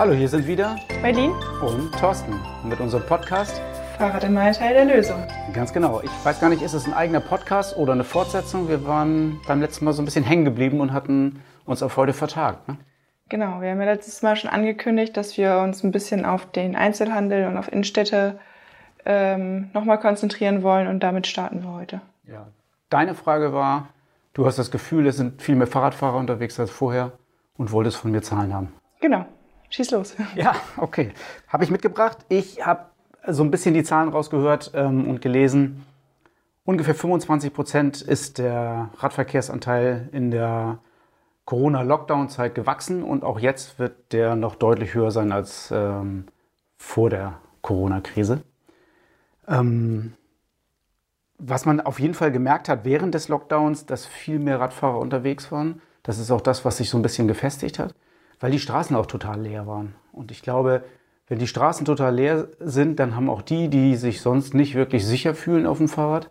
Hallo, hier sind wieder Berlin und Thorsten mit unserem Podcast. Fahrrad in meiner Teil der Lösung. Ganz genau. Ich weiß gar nicht, ist es ein eigener Podcast oder eine Fortsetzung? Wir waren beim letzten Mal so ein bisschen hängen geblieben und hatten uns auf heute vertagt. Ne? Genau, wir haben ja letztes Mal schon angekündigt, dass wir uns ein bisschen auf den Einzelhandel und auf Innenstädte ähm, nochmal konzentrieren wollen und damit starten wir heute. Ja. Deine Frage war, du hast das Gefühl, es sind viel mehr Fahrradfahrer unterwegs als vorher und wolltest von mir Zahlen haben. Genau, schieß los. Ja, okay. Habe ich mitgebracht. Ich habe so ein bisschen die Zahlen rausgehört ähm, und gelesen. Ungefähr 25 Prozent ist der Radverkehrsanteil in der Corona-Lockdown-Zeit gewachsen und auch jetzt wird der noch deutlich höher sein als ähm, vor der Corona-Krise. Ähm, was man auf jeden Fall gemerkt hat während des Lockdowns, dass viel mehr Radfahrer unterwegs waren. Das ist auch das, was sich so ein bisschen gefestigt hat, weil die Straßen auch total leer waren. Und ich glaube, wenn die Straßen total leer sind, dann haben auch die, die sich sonst nicht wirklich sicher fühlen auf dem Fahrrad,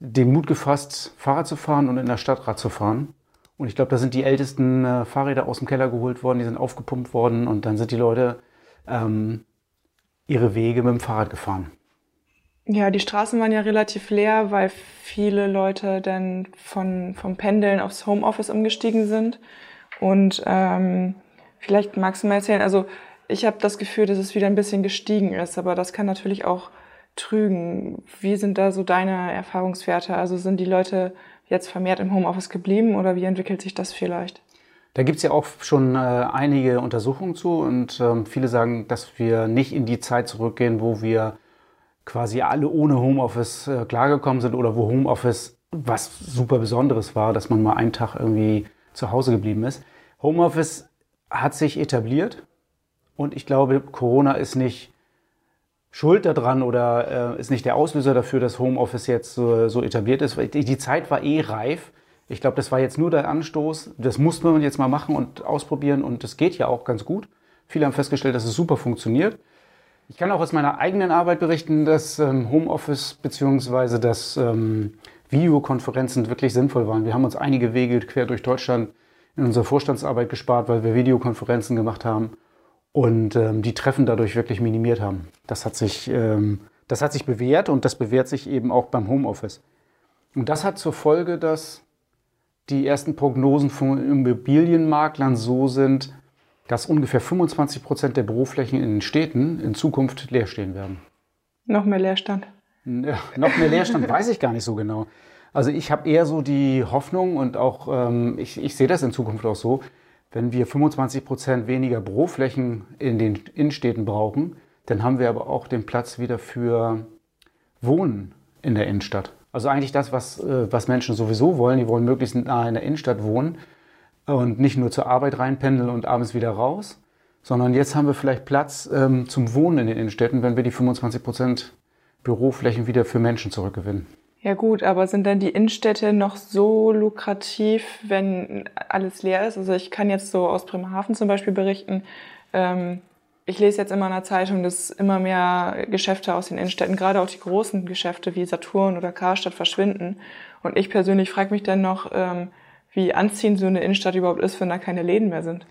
den Mut gefasst, Fahrrad zu fahren und in der Stadt Rad zu fahren. Und ich glaube, da sind die ältesten äh, Fahrräder aus dem Keller geholt worden, die sind aufgepumpt worden und dann sind die Leute ähm, ihre Wege mit dem Fahrrad gefahren. Ja, die Straßen waren ja relativ leer, weil viele Leute dann von, vom Pendeln aufs Homeoffice umgestiegen sind. Und ähm, vielleicht magst du mal erzählen, also ich habe das Gefühl, dass es wieder ein bisschen gestiegen ist, aber das kann natürlich auch trügen. Wie sind da so deine Erfahrungswerte? Also sind die Leute jetzt vermehrt im Homeoffice geblieben oder wie entwickelt sich das vielleicht? Da gibt's ja auch schon äh, einige Untersuchungen zu und ähm, viele sagen, dass wir nicht in die Zeit zurückgehen, wo wir quasi alle ohne Homeoffice äh, klargekommen sind oder wo Homeoffice was super Besonderes war, dass man mal einen Tag irgendwie zu Hause geblieben ist. Homeoffice hat sich etabliert und ich glaube, Corona ist nicht schuld daran oder äh, ist nicht der Auslöser dafür, dass Homeoffice jetzt so, so etabliert ist. Die Zeit war eh reif. Ich glaube, das war jetzt nur der Anstoß. Das muss man jetzt mal machen und ausprobieren und das geht ja auch ganz gut. Viele haben festgestellt, dass es super funktioniert. Ich kann auch aus meiner eigenen Arbeit berichten, dass ähm, Homeoffice beziehungsweise dass ähm, Videokonferenzen wirklich sinnvoll waren. Wir haben uns einige Wege quer durch Deutschland in unserer Vorstandsarbeit gespart, weil wir Videokonferenzen gemacht haben und ähm, die Treffen dadurch wirklich minimiert haben. Das hat sich, ähm, das hat sich bewährt und das bewährt sich eben auch beim Homeoffice. Und das hat zur Folge, dass die ersten Prognosen von Immobilienmaklern so sind, dass ungefähr 25 Prozent der Büroflächen in den Städten in Zukunft leer stehen werden. Noch mehr Leerstand. Ja, noch mehr Leerstand weiß ich gar nicht so genau. Also ich habe eher so die Hoffnung und auch ähm, ich, ich sehe das in Zukunft auch so, wenn wir 25 Prozent weniger Büroflächen in den Innenstädten brauchen, dann haben wir aber auch den Platz wieder für Wohnen in der Innenstadt. Also eigentlich das, was, äh, was Menschen sowieso wollen. Die wollen möglichst nahe in der Innenstadt wohnen und nicht nur zur Arbeit reinpendeln und abends wieder raus, sondern jetzt haben wir vielleicht Platz ähm, zum Wohnen in den Innenstädten, wenn wir die 25 Prozent Büroflächen wieder für Menschen zurückgewinnen. Ja gut, aber sind denn die Innenstädte noch so lukrativ, wenn alles leer ist? Also ich kann jetzt so aus Bremerhaven zum Beispiel berichten. Ähm, ich lese jetzt immer in der Zeitung, dass immer mehr Geschäfte aus den Innenstädten, gerade auch die großen Geschäfte wie Saturn oder Karstadt verschwinden. Und ich persönlich frage mich dann noch, ähm, wie anziehend so eine Innenstadt überhaupt ist, wenn da keine Läden mehr sind.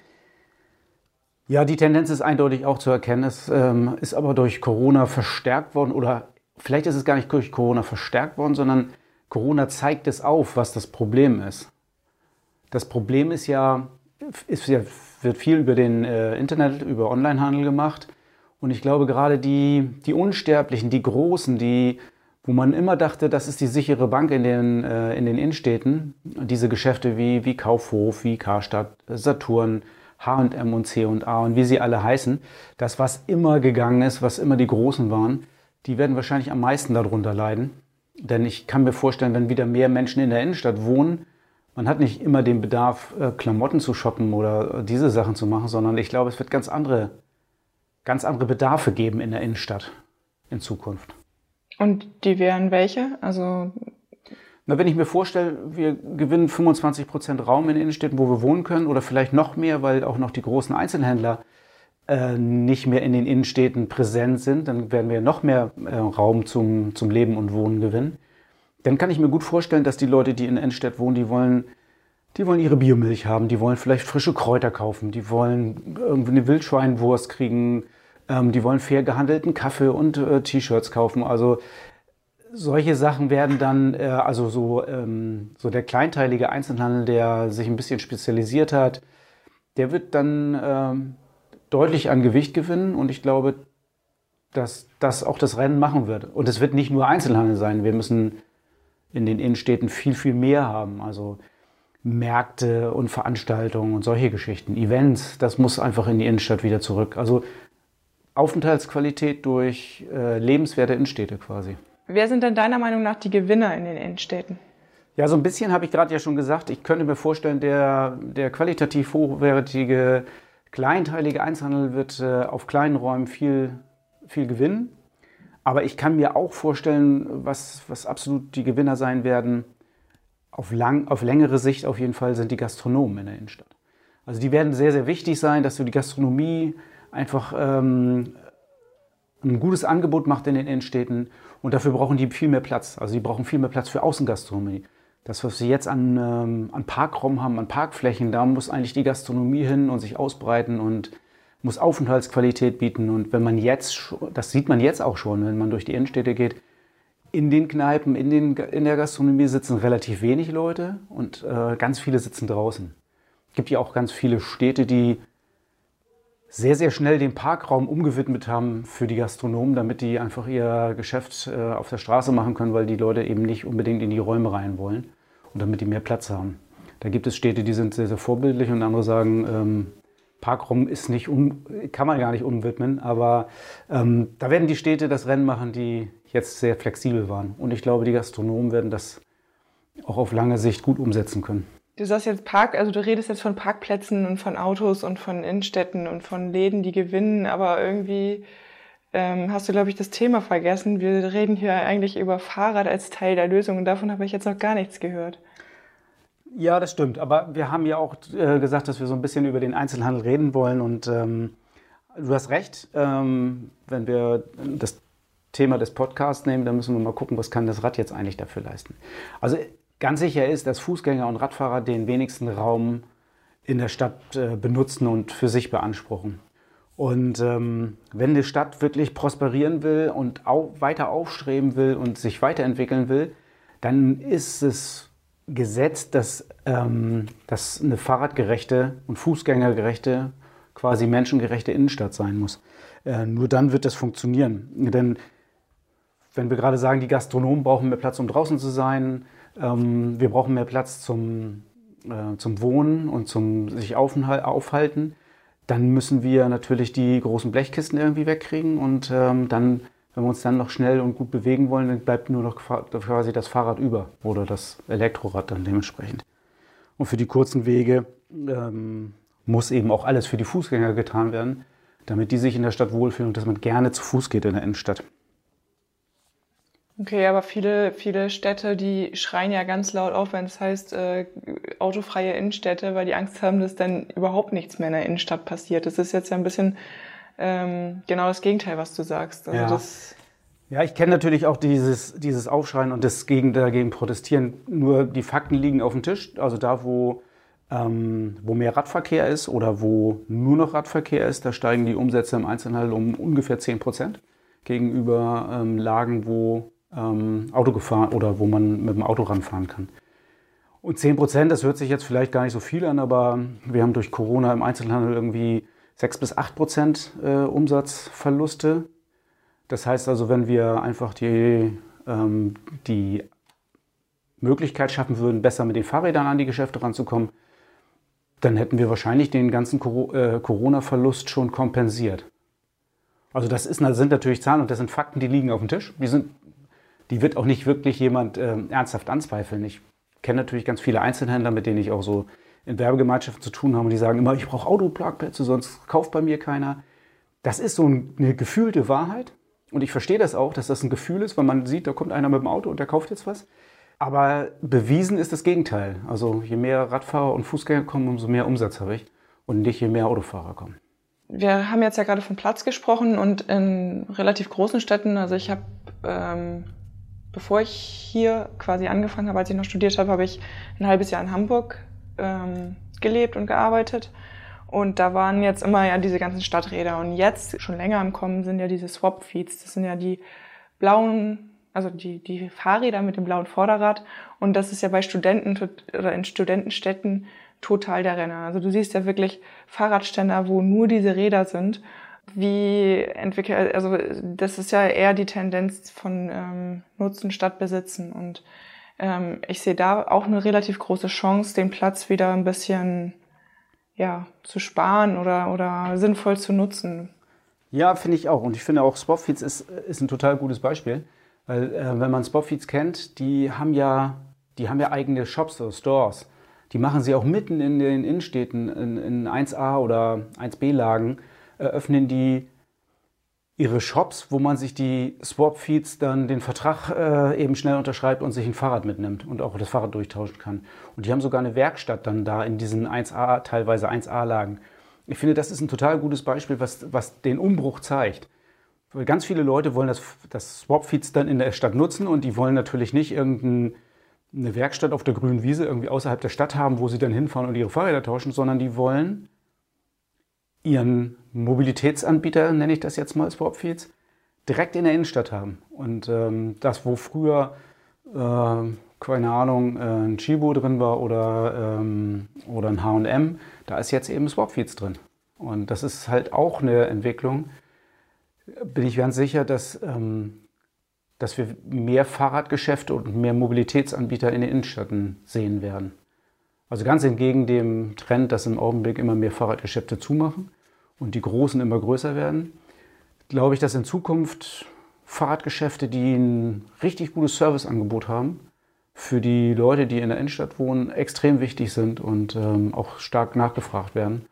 Ja, die Tendenz ist eindeutig auch zu erkennen. Es ähm, ist aber durch Corona verstärkt worden oder vielleicht ist es gar nicht durch Corona verstärkt worden, sondern Corona zeigt es auf, was das Problem ist. Das Problem ist ja, ist ja wird viel über den äh, Internet, über Onlinehandel gemacht. Und ich glaube, gerade die, die Unsterblichen, die Großen, die, wo man immer dachte, das ist die sichere Bank in den, äh, in den Innenstädten, diese Geschäfte wie, wie Kaufhof, wie Karstadt, Saturn, H&M und C&A und wie sie alle heißen, das, was immer gegangen ist, was immer die Großen waren, die werden wahrscheinlich am meisten darunter leiden. Denn ich kann mir vorstellen, wenn wieder mehr Menschen in der Innenstadt wohnen, man hat nicht immer den Bedarf, äh, Klamotten zu shoppen oder diese Sachen zu machen, sondern ich glaube, es wird ganz andere, ganz andere Bedarfe geben in der Innenstadt in Zukunft. Und die wären welche? Also na, wenn ich mir vorstelle, wir gewinnen 25 Prozent Raum in Innenstädten, wo wir wohnen können, oder vielleicht noch mehr, weil auch noch die großen Einzelhändler äh, nicht mehr in den Innenstädten präsent sind, dann werden wir noch mehr äh, Raum zum, zum Leben und Wohnen gewinnen. Dann kann ich mir gut vorstellen, dass die Leute, die in der Innenstadt wohnen, die wollen Die wollen ihre Biomilch haben, die wollen vielleicht frische Kräuter kaufen, die wollen irgendwie eine Wildschweinwurst kriegen, ähm, die wollen fair gehandelten Kaffee und äh, T-Shirts kaufen. Also solche Sachen werden dann, äh, also so, ähm, so der kleinteilige Einzelhandel, der sich ein bisschen spezialisiert hat, der wird dann ähm, deutlich an Gewicht gewinnen und ich glaube, dass das auch das Rennen machen wird. Und es wird nicht nur Einzelhandel sein. Wir müssen in den Innenstädten viel, viel mehr haben. Also Märkte und Veranstaltungen und solche Geschichten, Events, das muss einfach in die Innenstadt wieder zurück. Also Aufenthaltsqualität durch äh, lebenswerte Innenstädte quasi. Wer sind denn deiner Meinung nach die Gewinner in den Innenstädten? Ja, so ein bisschen habe ich gerade ja schon gesagt. Ich könnte mir vorstellen, der, der qualitativ hochwertige, kleinteilige Einzelhandel wird äh, auf kleinen Räumen viel, viel gewinnen. Aber ich kann mir auch vorstellen, was, was absolut die Gewinner sein werden, auf, lang, auf längere Sicht auf jeden Fall sind die Gastronomen in der Innenstadt. Also die werden sehr, sehr wichtig sein, dass du die Gastronomie einfach ähm, ein gutes Angebot macht in den Innenstädten und dafür brauchen die viel mehr Platz. Also die brauchen viel mehr Platz für Außengastronomie. Das, was sie jetzt an, ähm, an Parkraum haben, an Parkflächen, da muss eigentlich die Gastronomie hin und sich ausbreiten und muss Aufenthaltsqualität bieten. Und wenn man jetzt, das sieht man jetzt auch schon, wenn man durch die Innenstädte geht, in den Kneipen, in, den, in der Gastronomie sitzen relativ wenig Leute und äh, ganz viele sitzen draußen. Es gibt ja auch ganz viele Städte, die sehr, sehr schnell den Parkraum umgewidmet haben für die Gastronomen, damit die einfach ihr Geschäft äh, auf der Straße machen können, weil die Leute eben nicht unbedingt in die Räume rein wollen und damit die mehr Platz haben. Da gibt es Städte, die sind sehr, sehr vorbildlich und andere sagen, ähm, Parkraum ist nicht um, kann man gar nicht umwidmen, aber ähm, da werden die Städte das Rennen machen, die jetzt sehr flexibel waren. Und ich glaube, die Gastronomen werden das auch auf lange Sicht gut umsetzen können. Du sagst jetzt Park, also du redest jetzt von Parkplätzen und von Autos und von Innenstädten und von Läden, die gewinnen, aber irgendwie ähm, hast du, glaube ich, das Thema vergessen. Wir reden hier eigentlich über Fahrrad als Teil der Lösung und davon habe ich jetzt noch gar nichts gehört. Ja, das stimmt. Aber wir haben ja auch äh, gesagt, dass wir so ein bisschen über den Einzelhandel reden wollen. Und ähm, du hast recht. Ähm, wenn wir das Thema des Podcasts nehmen, dann müssen wir mal gucken, was kann das Rad jetzt eigentlich dafür leisten. Also ganz sicher ist, dass Fußgänger und Radfahrer den wenigsten Raum in der Stadt äh, benutzen und für sich beanspruchen. Und ähm, wenn eine Stadt wirklich prosperieren will und au weiter aufstreben will und sich weiterentwickeln will, dann ist es gesetzt, dass, ähm, dass eine fahrradgerechte und fußgängergerechte, quasi menschengerechte Innenstadt sein muss. Äh, nur dann wird das funktionieren. Denn wenn wir gerade sagen, die Gastronomen brauchen mehr Platz, um draußen zu sein, ähm, wir brauchen mehr Platz zum, äh, zum Wohnen und zum sich aufhalten, dann müssen wir natürlich die großen Blechkisten irgendwie wegkriegen und ähm, dann wenn wir uns dann noch schnell und gut bewegen wollen, dann bleibt nur noch quasi das Fahrrad über oder das Elektrorad dann dementsprechend. Und für die kurzen Wege ähm, muss eben auch alles für die Fußgänger getan werden, damit die sich in der Stadt wohlfühlen und dass man gerne zu Fuß geht in der Innenstadt. Okay, aber viele, viele Städte, die schreien ja ganz laut auf, wenn es heißt äh, autofreie Innenstädte, weil die Angst haben, dass dann überhaupt nichts mehr in der Innenstadt passiert. Das ist jetzt ja ein bisschen ähm, genau das Gegenteil, was du sagst. Also ja. Das ja, ich kenne natürlich auch dieses, dieses Aufschreien und das gegen, dagegen protestieren. Nur die Fakten liegen auf dem Tisch. Also da, wo, ähm, wo mehr Radverkehr ist oder wo nur noch Radverkehr ist, da steigen die Umsätze im Einzelhandel um ungefähr 10 Prozent gegenüber ähm, Lagen, wo ähm, Auto gefahren oder wo man mit dem Auto ranfahren kann. Und 10 Prozent, das hört sich jetzt vielleicht gar nicht so viel an, aber wir haben durch Corona im Einzelhandel irgendwie 6 bis 8 Prozent äh, Umsatzverluste. Das heißt also, wenn wir einfach die, ähm, die Möglichkeit schaffen würden, besser mit den Fahrrädern an die Geschäfte ranzukommen, dann hätten wir wahrscheinlich den ganzen äh, Corona-Verlust schon kompensiert. Also das ist, sind natürlich Zahlen und das sind Fakten, die liegen auf dem Tisch. Die, sind, die wird auch nicht wirklich jemand äh, ernsthaft anzweifeln. Ich kenne natürlich ganz viele Einzelhändler, mit denen ich auch so in Werbegemeinschaften zu tun haben und die sagen immer, ich brauche Autoparkplätze, sonst kauft bei mir keiner. Das ist so eine gefühlte Wahrheit und ich verstehe das auch, dass das ein Gefühl ist, weil man sieht, da kommt einer mit dem Auto und der kauft jetzt was. Aber bewiesen ist das Gegenteil. Also je mehr Radfahrer und Fußgänger kommen, umso mehr Umsatz habe ich und nicht je mehr Autofahrer kommen. Wir haben jetzt ja gerade von Platz gesprochen und in relativ großen Städten, also ich habe, ähm, bevor ich hier quasi angefangen habe, als ich noch studiert habe, habe ich ein halbes Jahr in Hamburg ähm, gelebt und gearbeitet. Und da waren jetzt immer ja diese ganzen Stadträder. Und jetzt, schon länger im Kommen, sind ja diese Swap-Feeds. Das sind ja die blauen, also die, die Fahrräder mit dem blauen Vorderrad. Und das ist ja bei Studenten oder in Studentenstädten total der Renner. Also du siehst ja wirklich Fahrradständer, wo nur diese Räder sind. Wie entwickelt, also das ist ja eher die Tendenz von ähm, Nutzen statt Besitzen. Und ähm, ich sehe da auch eine relativ große Chance, den Platz wieder ein bisschen ja, zu sparen oder, oder sinnvoll zu nutzen. Ja, finde ich auch. Und ich finde auch Spotfeeds ist, ist ein total gutes Beispiel. Weil äh, wenn man Spotfeeds kennt, die haben ja, die haben ja eigene Shops oder Stores. Die machen sie auch mitten in den Innenstädten, in, in 1a oder 1b-Lagen, eröffnen die ihre Shops, wo man sich die Swap-Feeds dann den Vertrag äh, eben schnell unterschreibt und sich ein Fahrrad mitnimmt und auch das Fahrrad durchtauschen kann. Und die haben sogar eine Werkstatt dann da in diesen 1A, teilweise 1A-Lagen. Ich finde, das ist ein total gutes Beispiel, was, was den Umbruch zeigt. Weil ganz viele Leute wollen das, das Swap-Feeds dann in der Stadt nutzen und die wollen natürlich nicht irgendeine Werkstatt auf der grünen Wiese irgendwie außerhalb der Stadt haben, wo sie dann hinfahren und ihre Fahrräder tauschen, sondern die wollen ihren Mobilitätsanbieter, nenne ich das jetzt mal, Swapfeeds, direkt in der Innenstadt haben. Und ähm, das, wo früher, äh, keine Ahnung, äh, ein Chibo drin war oder, ähm, oder ein H&M, da ist jetzt eben Swapfeeds drin. Und das ist halt auch eine Entwicklung. Bin ich ganz sicher, dass, ähm, dass wir mehr Fahrradgeschäfte und mehr Mobilitätsanbieter in den Innenstädten sehen werden. Also ganz entgegen dem Trend, dass im Augenblick immer mehr Fahrradgeschäfte zumachen und die großen immer größer werden, glaube ich, dass in Zukunft Fahrradgeschäfte, die ein richtig gutes Serviceangebot haben, für die Leute, die in der Innenstadt wohnen, extrem wichtig sind und ähm, auch stark nachgefragt werden.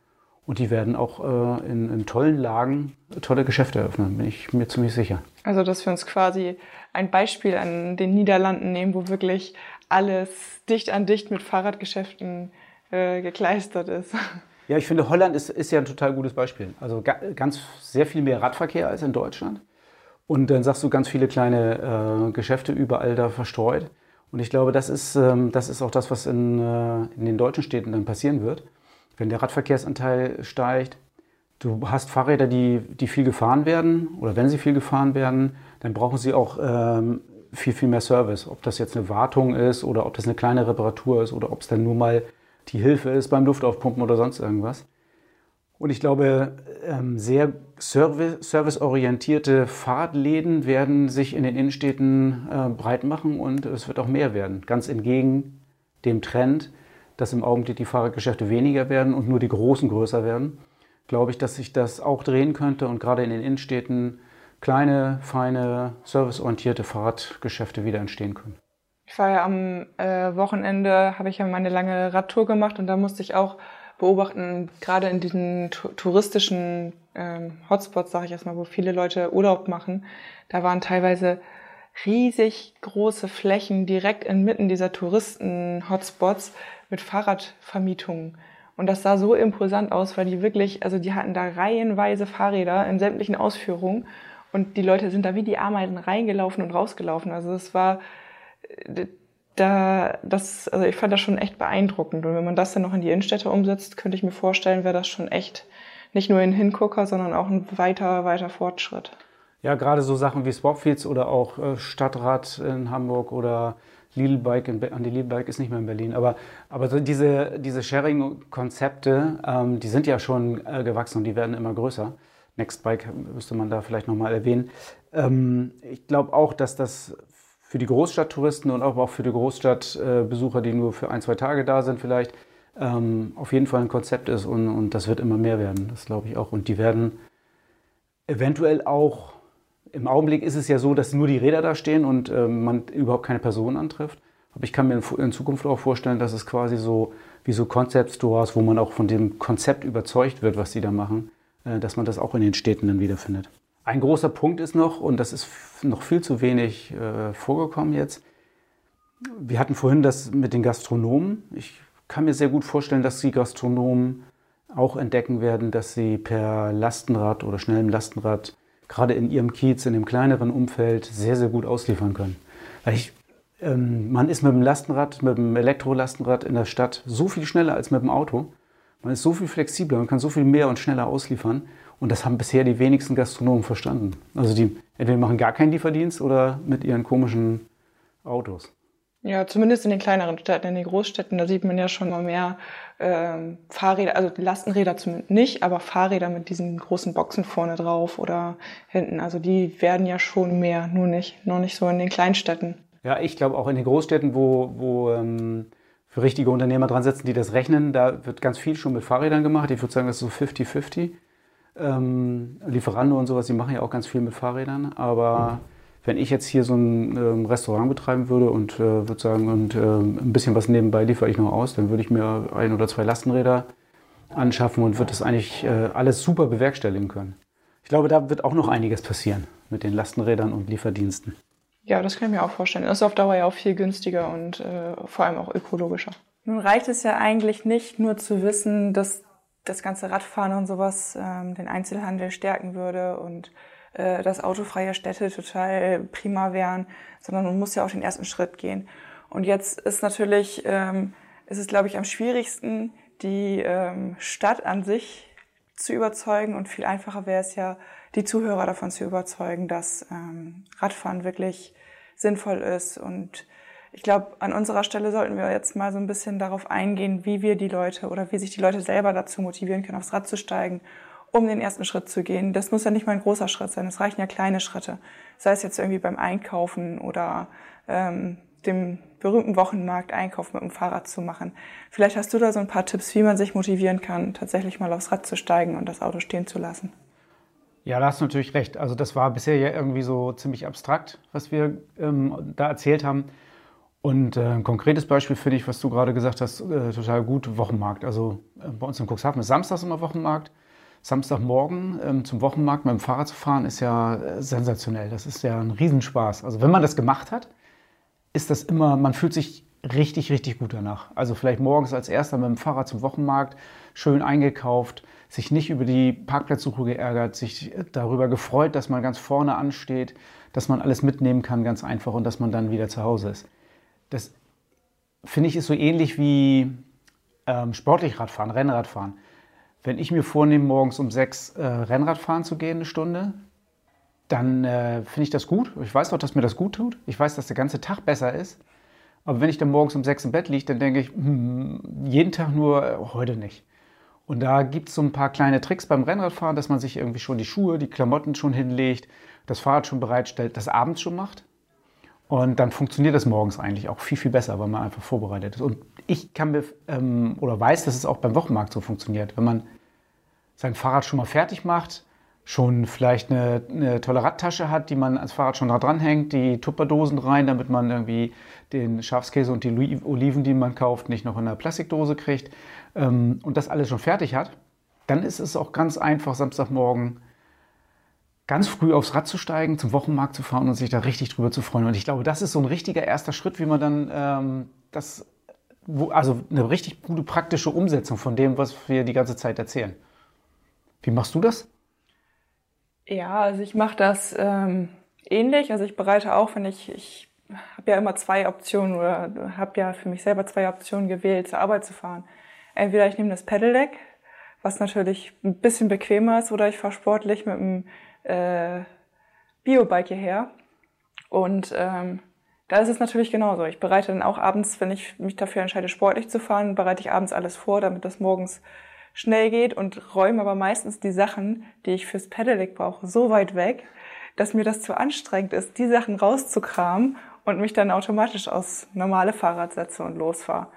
Und die werden auch äh, in, in, tollen Lagen tolle Geschäfte eröffnen, bin ich mir ziemlich sicher. Also, dass wir uns quasi ein Beispiel an den Niederlanden nehmen, wo wirklich alles dicht an dicht mit Fahrradgeschäften äh, gekleistert ist. Ja, ich finde, Holland ist, ist ja ein total gutes Beispiel. Also ga, ganz sehr viel mehr Radverkehr als in Deutschland. Und dann sagst du ganz viele kleine äh, Geschäfte überall da verstreut. Und ich glaube, das ist, ähm, das ist auch das, was in, äh, in den deutschen Städten dann passieren wird. Wenn der Radverkehrsanteil steigt, du hast Fahrräder, die, die viel gefahren werden, oder wenn sie viel gefahren werden, dann brauchen sie auch ähm, viel, viel mehr Service. Ob das jetzt eine Wartung ist oder ob das eine kleine Reparatur ist oder ob es dann nur mal die Hilfe ist beim Luftaufpumpen oder sonst irgendwas. Und ich glaube, ähm, sehr serviceorientierte Fahrradläden werden sich in den Innenstädten äh, breit machen und es wird auch mehr werden. Ganz entgegen dem Trend, dass im Augenblick die Fahrradgeschäfte weniger werden und nur die großen größer werden, glaube ich, dass sich das auch drehen könnte und gerade in den Innenstädten kleine, feine, serviceorientierte Fahrradgeschäfte wieder entstehen können. Ich war ja am äh, Wochenende, habe ich ja meine lange Radtour gemacht und da musste ich auch beobachten, gerade in diesen touristischen ähm, Hotspots, sage ich erstmal, wo viele Leute Urlaub machen, da waren teilweise riesig große Flächen direkt inmitten dieser Touristen-Hotspots mit Fahrradvermietungen. Und das sah so imposant aus, weil die wirklich, also die hatten da reihenweise Fahrräder in sämtlichen Ausführungen und die Leute sind da wie die Ameisen reingelaufen und rausgelaufen. Also es war da, das, also ich fand das schon echt beeindruckend. Und wenn man das dann noch in die Innenstädte umsetzt, könnte ich mir vorstellen, wäre das schon echt nicht nur ein Hingucker, sondern auch ein weiter, weiter Fortschritt. Ja, gerade so Sachen wie Swapfields oder auch äh, Stadtrat in Hamburg oder Lidl Bike, in, an die Lidl Bike ist nicht mehr in Berlin, aber, aber diese, diese Sharing-Konzepte, ähm, die sind ja schon äh, gewachsen und die werden immer größer. Nextbike müsste man da vielleicht nochmal erwähnen. Ähm, ich glaube auch, dass das für die Großstadttouristen und auch für die Großstadtbesucher, die nur für ein, zwei Tage da sind vielleicht, ähm, auf jeden Fall ein Konzept ist und, und das wird immer mehr werden, das glaube ich auch. Und die werden eventuell auch, im Augenblick ist es ja so, dass nur die Räder da stehen und äh, man überhaupt keine Personen antrifft. Aber ich kann mir in Zukunft auch vorstellen, dass es quasi so wie so Concept Stores, wo man auch von dem Konzept überzeugt wird, was sie da machen, äh, dass man das auch in den Städten dann wiederfindet. Ein großer Punkt ist noch, und das ist noch viel zu wenig äh, vorgekommen jetzt, wir hatten vorhin das mit den Gastronomen. Ich kann mir sehr gut vorstellen, dass die Gastronomen auch entdecken werden, dass sie per Lastenrad oder schnellem Lastenrad gerade in ihrem Kiez, in dem kleineren Umfeld sehr, sehr gut ausliefern können. Weil ich, ähm, man ist mit dem Lastenrad, mit dem Elektrolastenrad in der Stadt so viel schneller als mit dem Auto. Man ist so viel flexibler, man kann so viel mehr und schneller ausliefern. Und das haben bisher die wenigsten Gastronomen verstanden. Also die entweder machen gar keinen Lieferdienst oder mit ihren komischen Autos. Ja, zumindest in den kleineren Städten, in den Großstädten, da sieht man ja schon mal mehr ähm, Fahrräder, also Lastenräder zumindest nicht, aber Fahrräder mit diesen großen Boxen vorne drauf oder hinten. Also die werden ja schon mehr, nur nicht, noch nicht so in den Kleinstädten. Ja, ich glaube auch in den Großstädten, wo, wo ähm, für richtige Unternehmer dran sitzen, die das rechnen, da wird ganz viel schon mit Fahrrädern gemacht. Ich würde sagen, das ist so 50-50. Ähm, Lieferando und sowas, die machen ja auch ganz viel mit Fahrrädern, aber mhm wenn ich jetzt hier so ein ähm, Restaurant betreiben würde und äh, würde sagen, und äh, ein bisschen was nebenbei liefere ich noch aus, dann würde ich mir ein oder zwei Lastenräder anschaffen und würde das eigentlich äh, alles super bewerkstelligen können. Ich glaube, da wird auch noch einiges passieren mit den Lastenrädern und Lieferdiensten. Ja, das kann ich mir auch vorstellen. Das ist auf Dauer ja auch viel günstiger und äh, vor allem auch ökologischer. Nun reicht es ja eigentlich nicht nur zu wissen, dass das ganze Radfahren und sowas ähm, den Einzelhandel stärken würde und äh, dass autofreie Städte total prima wären, sondern man muss ja auch den ersten Schritt gehen. Und jetzt ist natürlich, ähm, ist es glaube ich am schwierigsten, die ähm, Stadt an sich zu überzeugen und viel einfacher wäre es ja, die Zuhörer davon zu überzeugen, dass ähm, Radfahren wirklich sinnvoll ist. Und ich glaube, an unserer Stelle sollten wir jetzt mal so ein bisschen darauf eingehen, wie wir die Leute oder wie sich die Leute selber dazu motivieren können, aufs Rad zu steigen um den ersten Schritt zu gehen. Das muss ja nicht mal ein großer Schritt sein, es reichen ja kleine Schritte. Sei es jetzt irgendwie beim Einkaufen oder ähm, dem berühmten Wochenmarkt Einkauf mit dem Fahrrad zu machen. Vielleicht hast du da so ein paar Tipps, wie man sich motivieren kann, tatsächlich mal aufs Rad zu steigen und das Auto stehen zu lassen. Ja, da hast du natürlich recht. Also das war bisher ja irgendwie so ziemlich abstrakt, was wir ähm, da erzählt haben. Und äh, ein konkretes Beispiel finde ich, was du gerade gesagt hast, äh, total gut, Wochenmarkt. Also äh, bei uns in Cuxhaven ist samstags immer Wochenmarkt. Samstagmorgen ähm, zum Wochenmarkt mit dem Fahrrad zu fahren, ist ja äh, sensationell. Das ist ja ein Riesenspaß. Also wenn man das gemacht hat, ist das immer, man fühlt sich richtig, richtig gut danach. Also vielleicht morgens als erster mit dem Fahrrad zum Wochenmarkt, schön eingekauft, sich nicht über die Parkplatzsuche geärgert, sich darüber gefreut, dass man ganz vorne ansteht, dass man alles mitnehmen kann, ganz einfach und dass man dann wieder zu Hause ist. Das finde ich ist so ähnlich wie ähm, sportlich Radfahren, Rennradfahren. Wenn ich mir vornehme, morgens um sechs äh, Rennrad fahren zu gehen, eine Stunde, dann äh, finde ich das gut. Ich weiß auch, dass mir das gut tut. Ich weiß, dass der ganze Tag besser ist. Aber wenn ich dann morgens um sechs im Bett liege, dann denke ich, hm, jeden Tag nur, äh, heute nicht. Und da gibt es so ein paar kleine Tricks beim Rennradfahren, dass man sich irgendwie schon die Schuhe, die Klamotten schon hinlegt, das Fahrrad schon bereitstellt, das abends schon macht. Und dann funktioniert das morgens eigentlich auch viel, viel besser, weil man einfach vorbereitet ist. Und ich kann mir ähm, oder weiß, dass es auch beim Wochenmarkt so funktioniert. Wenn man sein Fahrrad schon mal fertig macht, schon vielleicht eine, eine tolle Radtasche hat, die man ans Fahrrad schon da dranhängt, die Tupperdosen rein, damit man irgendwie den Schafskäse und die Oliven, die man kauft, nicht noch in einer Plastikdose kriegt ähm, und das alles schon fertig hat, dann ist es auch ganz einfach, Samstagmorgen ganz früh aufs Rad zu steigen, zum Wochenmarkt zu fahren und sich da richtig drüber zu freuen. Und ich glaube, das ist so ein richtiger erster Schritt, wie man dann ähm, das wo, also eine richtig gute praktische Umsetzung von dem, was wir die ganze Zeit erzählen. Wie machst du das? Ja, also ich mache das ähm, ähnlich. Also ich bereite auch, wenn ich, ich habe ja immer zwei Optionen oder habe ja für mich selber zwei Optionen gewählt, zur Arbeit zu fahren. Entweder ich nehme das Pedelec, was natürlich ein bisschen bequemer ist, oder ich fahre sportlich mit einem äh, Biobike hierher. Und ähm, da ist es natürlich genauso. Ich bereite dann auch abends, wenn ich mich dafür entscheide, sportlich zu fahren, bereite ich abends alles vor, damit das morgens schnell geht und räume aber meistens die Sachen, die ich fürs Pedelec brauche, so weit weg, dass mir das zu anstrengend ist, die Sachen rauszukramen und mich dann automatisch aus normale Fahrrad setze und losfahre.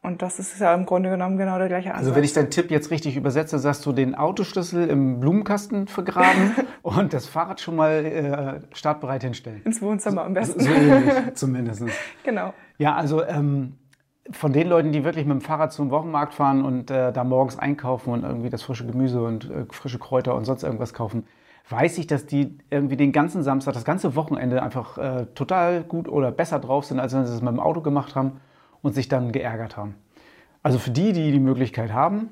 Und das ist ja im Grunde genommen genau der gleiche Ansatz. Also wenn ich deinen Tipp jetzt richtig übersetze, sagst du den Autoschlüssel im Blumenkasten vergraben und das Fahrrad schon mal äh, startbereit hinstellen. Ins Wohnzimmer am besten. So, so ähnlich, zumindest. Genau. Ja, also ähm, von den Leuten, die wirklich mit dem Fahrrad zum Wochenmarkt fahren und äh, da morgens einkaufen und irgendwie das frische Gemüse und äh, frische Kräuter und sonst irgendwas kaufen, weiß ich, dass die irgendwie den ganzen Samstag, das ganze Wochenende einfach äh, total gut oder besser drauf sind, als wenn sie es mit dem Auto gemacht haben und sich dann geärgert haben. Also für die, die die Möglichkeit haben,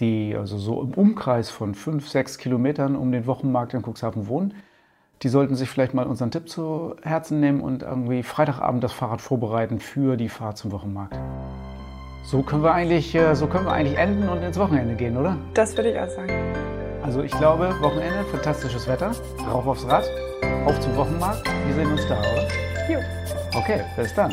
die also so im Umkreis von fünf, sechs Kilometern um den Wochenmarkt in Cuxhaven wohnen, die sollten sich vielleicht mal unseren Tipp zu Herzen nehmen und irgendwie Freitagabend das Fahrrad vorbereiten für die Fahrt zum Wochenmarkt. So können wir eigentlich, äh, so können wir eigentlich enden und ins Wochenende gehen, oder? Das würde ich auch sagen. Also ich glaube, Wochenende, fantastisches Wetter, rauf aufs Rad, auf zum Wochenmarkt. Wir sehen uns da, oder? Jo. Okay, bis dann.